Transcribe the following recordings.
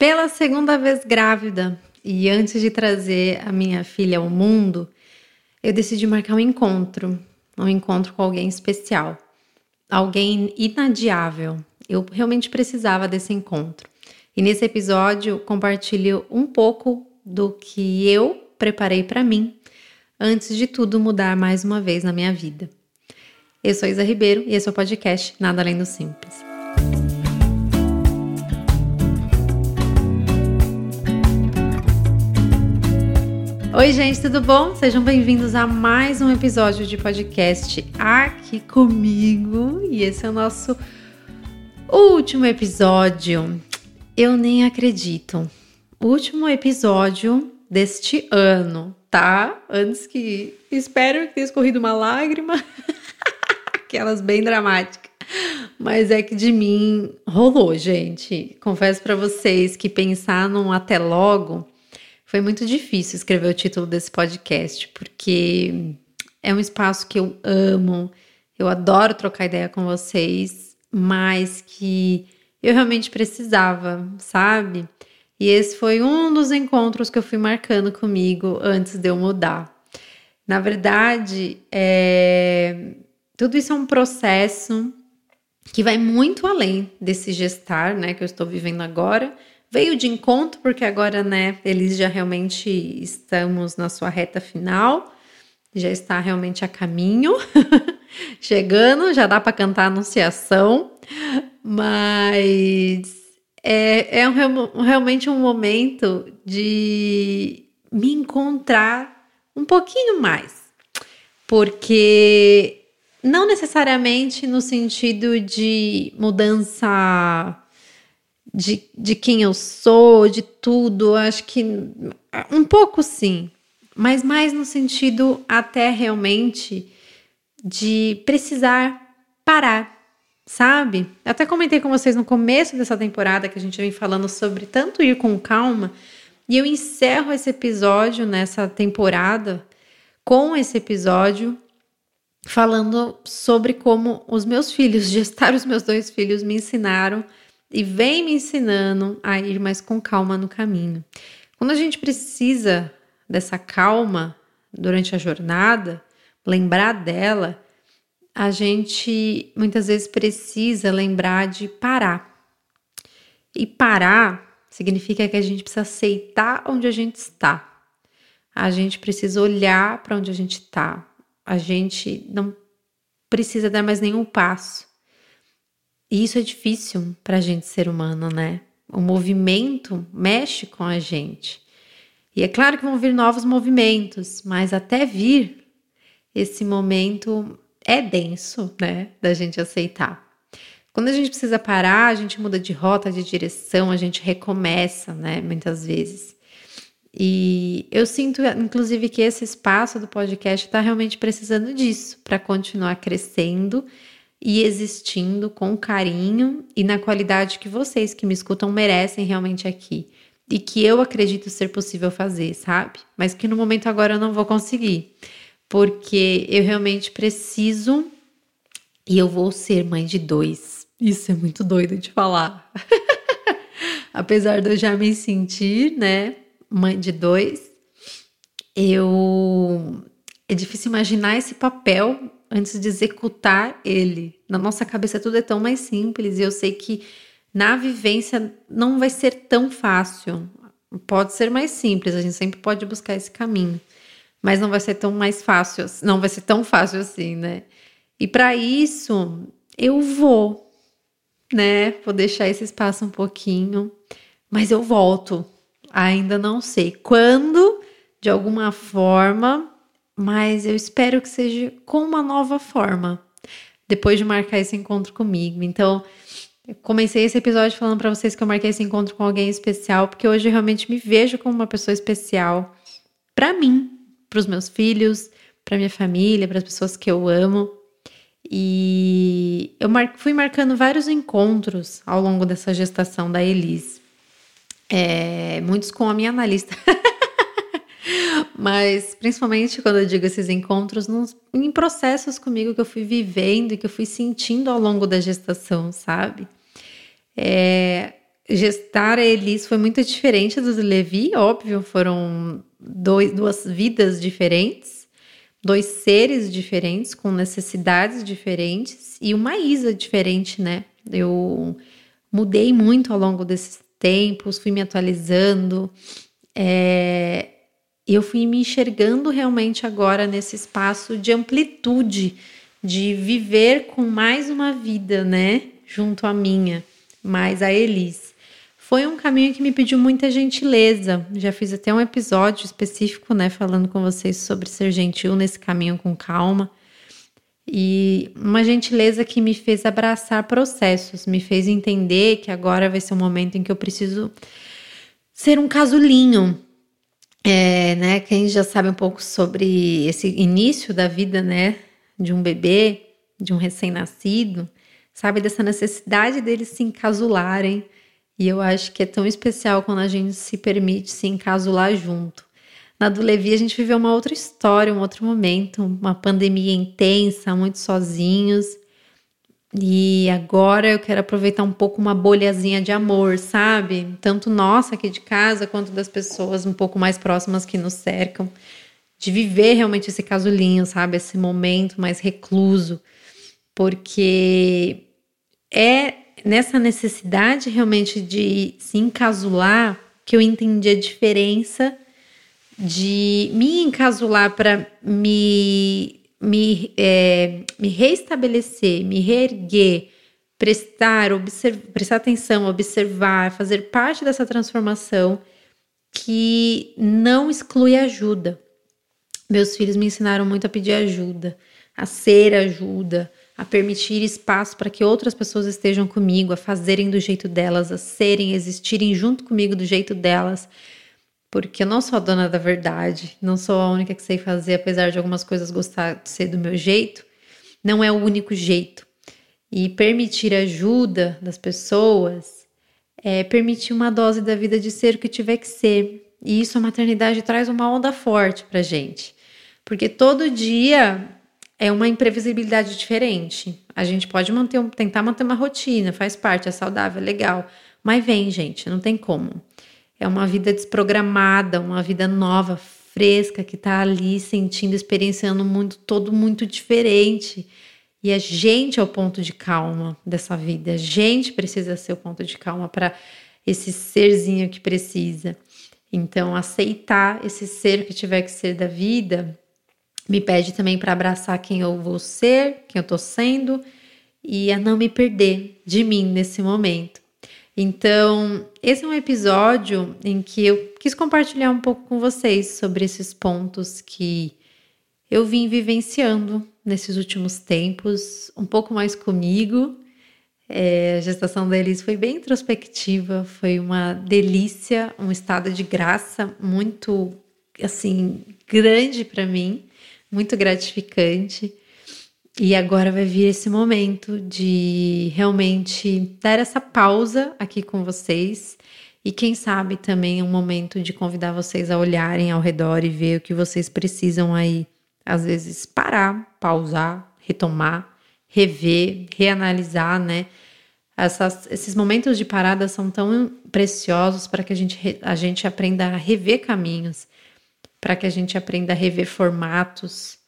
pela segunda vez grávida e antes de trazer a minha filha ao mundo, eu decidi marcar um encontro, um encontro com alguém especial, alguém inadiável. Eu realmente precisava desse encontro. E nesse episódio compartilho um pouco do que eu preparei para mim antes de tudo mudar mais uma vez na minha vida. Eu sou Isa Ribeiro e esse é o podcast Nada Além do Simples. Oi, gente, tudo bom? Sejam bem-vindos a mais um episódio de podcast aqui comigo. E esse é o nosso último episódio. Eu nem acredito. Último episódio deste ano, tá? Antes que. Espero que tenha escorrido uma lágrima. Aquelas bem dramáticas. Mas é que de mim rolou, gente. Confesso para vocês que pensar num até logo foi muito difícil escrever o título desse podcast, porque é um espaço que eu amo, eu adoro trocar ideia com vocês, mas que eu realmente precisava, sabe? E esse foi um dos encontros que eu fui marcando comigo antes de eu mudar. Na verdade, é... tudo isso é um processo que vai muito além desse gestar, né, que eu estou vivendo agora, Veio de encontro, porque agora, né, eles já realmente estamos na sua reta final, já está realmente a caminho, chegando, já dá para cantar a anunciação, mas é, é um, realmente um momento de me encontrar um pouquinho mais, porque não necessariamente no sentido de mudança de, de quem eu sou, de tudo. Acho que um pouco sim, mas mais no sentido até realmente de precisar parar, sabe? Até comentei com vocês no começo dessa temporada que a gente vem falando sobre tanto ir com calma, e eu encerro esse episódio nessa temporada com esse episódio falando sobre como os meus filhos, gestar os meus dois filhos, me ensinaram e vem me ensinando a ir mais com calma no caminho. Quando a gente precisa dessa calma durante a jornada, lembrar dela, a gente muitas vezes precisa lembrar de parar. E parar significa que a gente precisa aceitar onde a gente está. A gente precisa olhar para onde a gente está. A gente não precisa dar mais nenhum passo. E isso é difícil para a gente ser humano, né? O movimento mexe com a gente. E é claro que vão vir novos movimentos, mas até vir, esse momento é denso, né? Da gente aceitar. Quando a gente precisa parar, a gente muda de rota, de direção, a gente recomeça, né? Muitas vezes. E eu sinto, inclusive, que esse espaço do podcast está realmente precisando disso para continuar crescendo e existindo com carinho e na qualidade que vocês que me escutam merecem realmente aqui. E que eu acredito ser possível fazer, sabe? Mas que no momento agora eu não vou conseguir. Porque eu realmente preciso e eu vou ser mãe de dois. Isso é muito doido de falar. Apesar de eu já me sentir, né, mãe de dois, eu é difícil imaginar esse papel antes de executar ele. Na nossa cabeça tudo é tão mais simples e eu sei que na vivência não vai ser tão fácil. Pode ser mais simples, a gente sempre pode buscar esse caminho, mas não vai ser tão mais fácil, não vai ser tão fácil assim, né? E para isso eu vou, né? Vou deixar esse espaço um pouquinho, mas eu volto. Ainda não sei quando, de alguma forma, mas eu espero que seja com uma nova forma, depois de marcar esse encontro comigo. Então, comecei esse episódio falando para vocês que eu marquei esse encontro com alguém especial, porque hoje eu realmente me vejo como uma pessoa especial para mim, para os meus filhos, para minha família, para as pessoas que eu amo. E eu mar fui marcando vários encontros ao longo dessa gestação da Elise. É, muitos com a minha analista. Mas principalmente quando eu digo esses encontros, nos, em processos comigo que eu fui vivendo e que eu fui sentindo ao longo da gestação, sabe? É, gestar a Elis foi muito diferente do Levi, óbvio, foram dois, duas vidas diferentes, dois seres diferentes, com necessidades diferentes e uma Isa diferente, né? Eu mudei muito ao longo desses tempos, fui me atualizando, é, eu fui me enxergando realmente agora nesse espaço de amplitude, de viver com mais uma vida, né? Junto à minha, mais a Elis. Foi um caminho que me pediu muita gentileza. Já fiz até um episódio específico, né, falando com vocês sobre ser gentil nesse caminho com calma. E uma gentileza que me fez abraçar processos, me fez entender que agora vai ser um momento em que eu preciso ser um casulinho. É, né? Quem já sabe um pouco sobre esse início da vida, né, de um bebê, de um recém-nascido, sabe dessa necessidade deles se encasularem. E eu acho que é tão especial quando a gente se permite se encasular junto. Na do Levi, a gente viveu uma outra história, um outro momento, uma pandemia intensa, muito sozinhos. E agora eu quero aproveitar um pouco uma bolhazinha de amor, sabe? Tanto nossa aqui de casa, quanto das pessoas um pouco mais próximas que nos cercam. De viver realmente esse casulinho, sabe? Esse momento mais recluso. Porque é nessa necessidade realmente de se encasular que eu entendi a diferença de me encasular para me, me, é, me reestabelecer, me reerguer, prestar, prestar atenção, observar, fazer parte dessa transformação que não exclui ajuda. Meus filhos me ensinaram muito a pedir ajuda, a ser ajuda, a permitir espaço para que outras pessoas estejam comigo, a fazerem do jeito delas, a serem, existirem junto comigo do jeito delas porque eu não sou a dona da verdade, não sou a única que sei fazer, apesar de algumas coisas gostar de ser do meu jeito, não é o único jeito. E permitir ajuda das pessoas é permitir uma dose da vida de ser o que tiver que ser. E isso a maternidade traz uma onda forte pra gente. Porque todo dia é uma imprevisibilidade diferente. A gente pode manter, tentar manter uma rotina, faz parte, é saudável, é legal. Mas vem, gente, não tem como. É uma vida desprogramada, uma vida nova, fresca, que está ali sentindo, experienciando um mundo todo muito diferente. E a gente é o ponto de calma dessa vida. A gente precisa ser o ponto de calma para esse serzinho que precisa. Então, aceitar esse ser que tiver que ser da vida me pede também para abraçar quem eu vou ser, quem eu estou sendo e a não me perder de mim nesse momento. Então, esse é um episódio em que eu quis compartilhar um pouco com vocês sobre esses pontos que eu vim vivenciando nesses últimos tempos, um pouco mais comigo. É, a gestação da Elise foi bem introspectiva, foi uma delícia, um estado de graça muito, assim, grande para mim, muito gratificante. E agora vai vir esse momento de realmente dar essa pausa aqui com vocês. E quem sabe também é um momento de convidar vocês a olharem ao redor e ver o que vocês precisam aí. Às vezes parar, pausar, retomar, rever, reanalisar, né? Essas, esses momentos de parada são tão preciosos para que a gente, a gente aprenda a rever caminhos, para que a gente aprenda a rever formatos,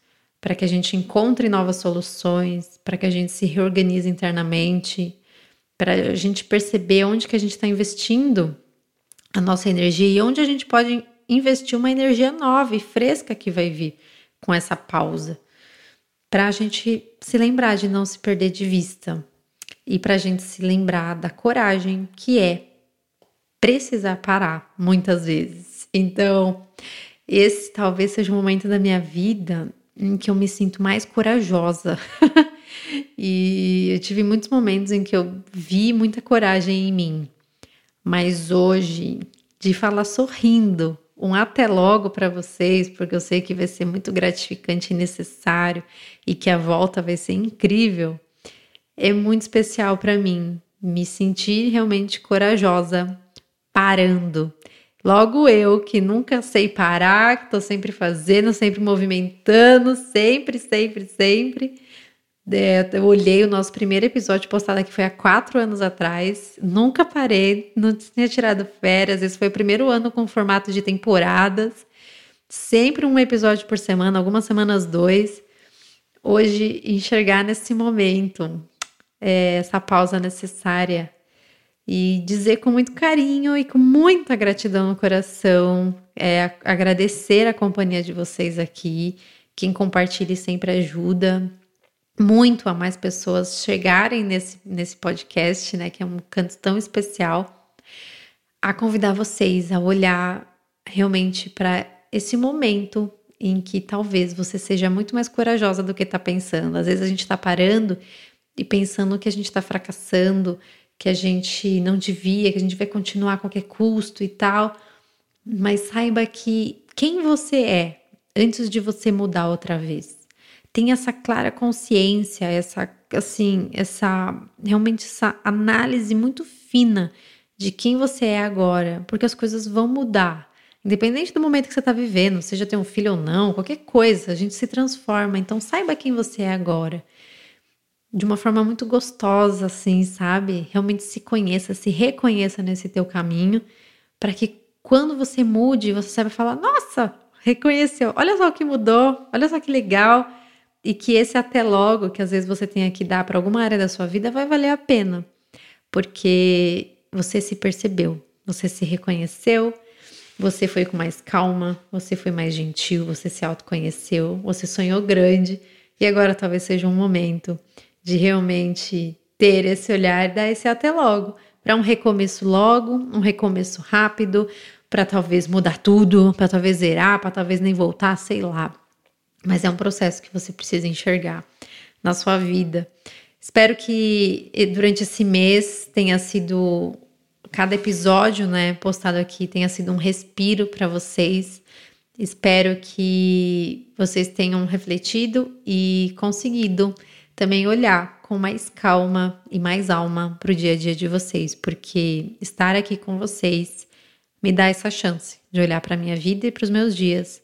para que a gente encontre novas soluções, para que a gente se reorganize internamente, para a gente perceber onde que a gente está investindo a nossa energia e onde a gente pode investir uma energia nova e fresca que vai vir com essa pausa, para a gente se lembrar de não se perder de vista e para a gente se lembrar da coragem que é precisar parar muitas vezes. Então, esse talvez seja o momento da minha vida em que eu me sinto mais corajosa. e eu tive muitos momentos em que eu vi muita coragem em mim. Mas hoje, de falar sorrindo, um até logo para vocês, porque eu sei que vai ser muito gratificante e necessário e que a volta vai ser incrível. É muito especial para mim me sentir realmente corajosa parando Logo eu, que nunca sei parar, que tô sempre fazendo, sempre movimentando, sempre, sempre, sempre, É, eu olhei o nosso primeiro episódio postado aqui foi há quatro anos atrás. Nunca parei, não tinha tirado férias. Esse foi o primeiro ano com formato de temporadas. Sempre um episódio por semana, algumas semanas dois. Hoje, enxergar nesse momento, é, essa pausa necessária e dizer com muito carinho e com muita gratidão no coração, é, agradecer a companhia de vocês aqui. Quem compartilha sempre ajuda muito a mais pessoas chegarem nesse, nesse podcast, né, que é um canto tão especial, a convidar vocês a olhar realmente para esse momento em que talvez você seja muito mais corajosa do que está pensando. Às vezes a gente está parando e pensando que a gente está fracassando, que a gente não devia, que a gente vai continuar a qualquer custo e tal. Mas saiba que quem você é antes de você mudar outra vez tem essa clara consciência, essa assim, essa realmente essa análise muito fina de quem você é agora, porque as coisas vão mudar. Independente do momento que você está vivendo, seja ter um filho ou não, qualquer coisa, a gente se transforma. Então saiba quem você é agora. De uma forma muito gostosa, assim, sabe? Realmente se conheça, se reconheça nesse teu caminho, para que quando você mude, você saiba falar: nossa, reconheceu, olha só o que mudou, olha só que legal e que esse até logo que às vezes você tenha que dar para alguma área da sua vida vai valer a pena, porque você se percebeu, você se reconheceu, você foi com mais calma, você foi mais gentil, você se autoconheceu, você sonhou grande e agora talvez seja um momento de realmente ter esse olhar e dar esse até logo, para um recomeço logo, um recomeço rápido, para talvez mudar tudo, para talvez zerar, para talvez nem voltar, sei lá. Mas é um processo que você precisa enxergar na sua vida. Espero que durante esse mês tenha sido cada episódio, né, postado aqui tenha sido um respiro para vocês. Espero que vocês tenham refletido e conseguido também olhar com mais calma e mais alma para o dia a dia de vocês, porque estar aqui com vocês me dá essa chance de olhar para a minha vida e para os meus dias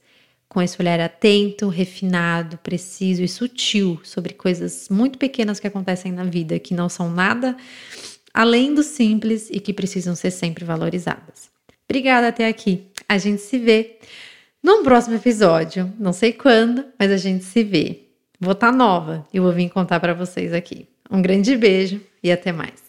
com esse olhar atento, refinado, preciso e sutil sobre coisas muito pequenas que acontecem na vida, que não são nada além do simples e que precisam ser sempre valorizadas. Obrigada até aqui. A gente se vê num próximo episódio. Não sei quando, mas a gente se vê. Vou estar tá nova e vou vir contar para vocês aqui. Um grande beijo e até mais.